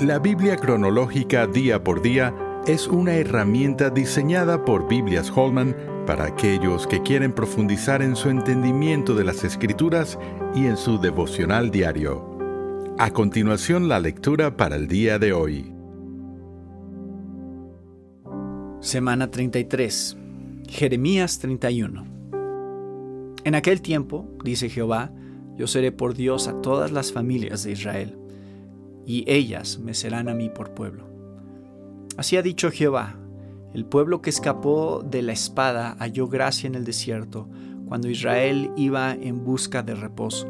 La Biblia cronológica día por día es una herramienta diseñada por Biblias Holman para aquellos que quieren profundizar en su entendimiento de las escrituras y en su devocional diario. A continuación la lectura para el día de hoy. Semana 33. Jeremías 31. En aquel tiempo, dice Jehová, yo seré por Dios a todas las familias de Israel y ellas me serán a mí por pueblo. Así ha dicho Jehová, el pueblo que escapó de la espada halló gracia en el desierto, cuando Israel iba en busca de reposo.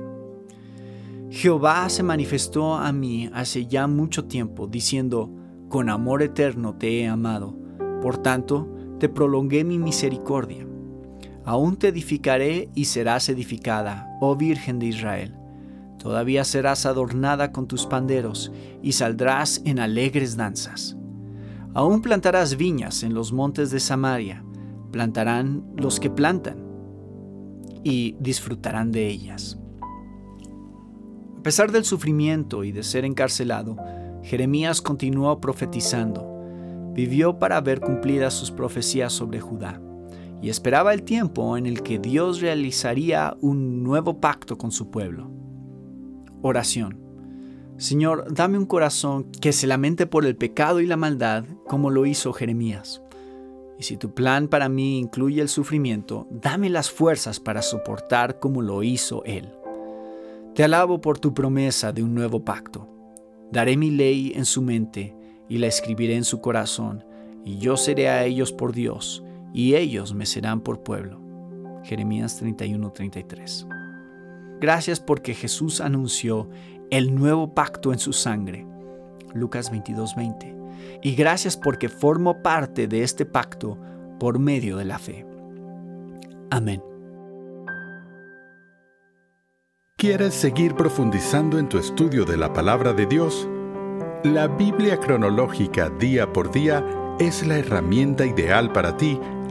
Jehová se manifestó a mí hace ya mucho tiempo, diciendo, con amor eterno te he amado, por tanto te prolongué mi misericordia. Aún te edificaré y serás edificada, oh Virgen de Israel. Todavía serás adornada con tus panderos y saldrás en alegres danzas. Aún plantarás viñas en los montes de Samaria, plantarán los que plantan y disfrutarán de ellas. A pesar del sufrimiento y de ser encarcelado, Jeremías continuó profetizando. Vivió para ver cumplidas sus profecías sobre Judá y esperaba el tiempo en el que Dios realizaría un nuevo pacto con su pueblo. Oración. Señor, dame un corazón que se lamente por el pecado y la maldad, como lo hizo Jeremías. Y si tu plan para mí incluye el sufrimiento, dame las fuerzas para soportar como lo hizo Él. Te alabo por tu promesa de un nuevo pacto. Daré mi ley en su mente y la escribiré en su corazón, y yo seré a ellos por Dios, y ellos me serán por pueblo. Jeremías 31:33 Gracias porque Jesús anunció el nuevo pacto en su sangre. Lucas 22:20. Y gracias porque formo parte de este pacto por medio de la fe. Amén. ¿Quieres seguir profundizando en tu estudio de la palabra de Dios? La Biblia cronológica día por día es la herramienta ideal para ti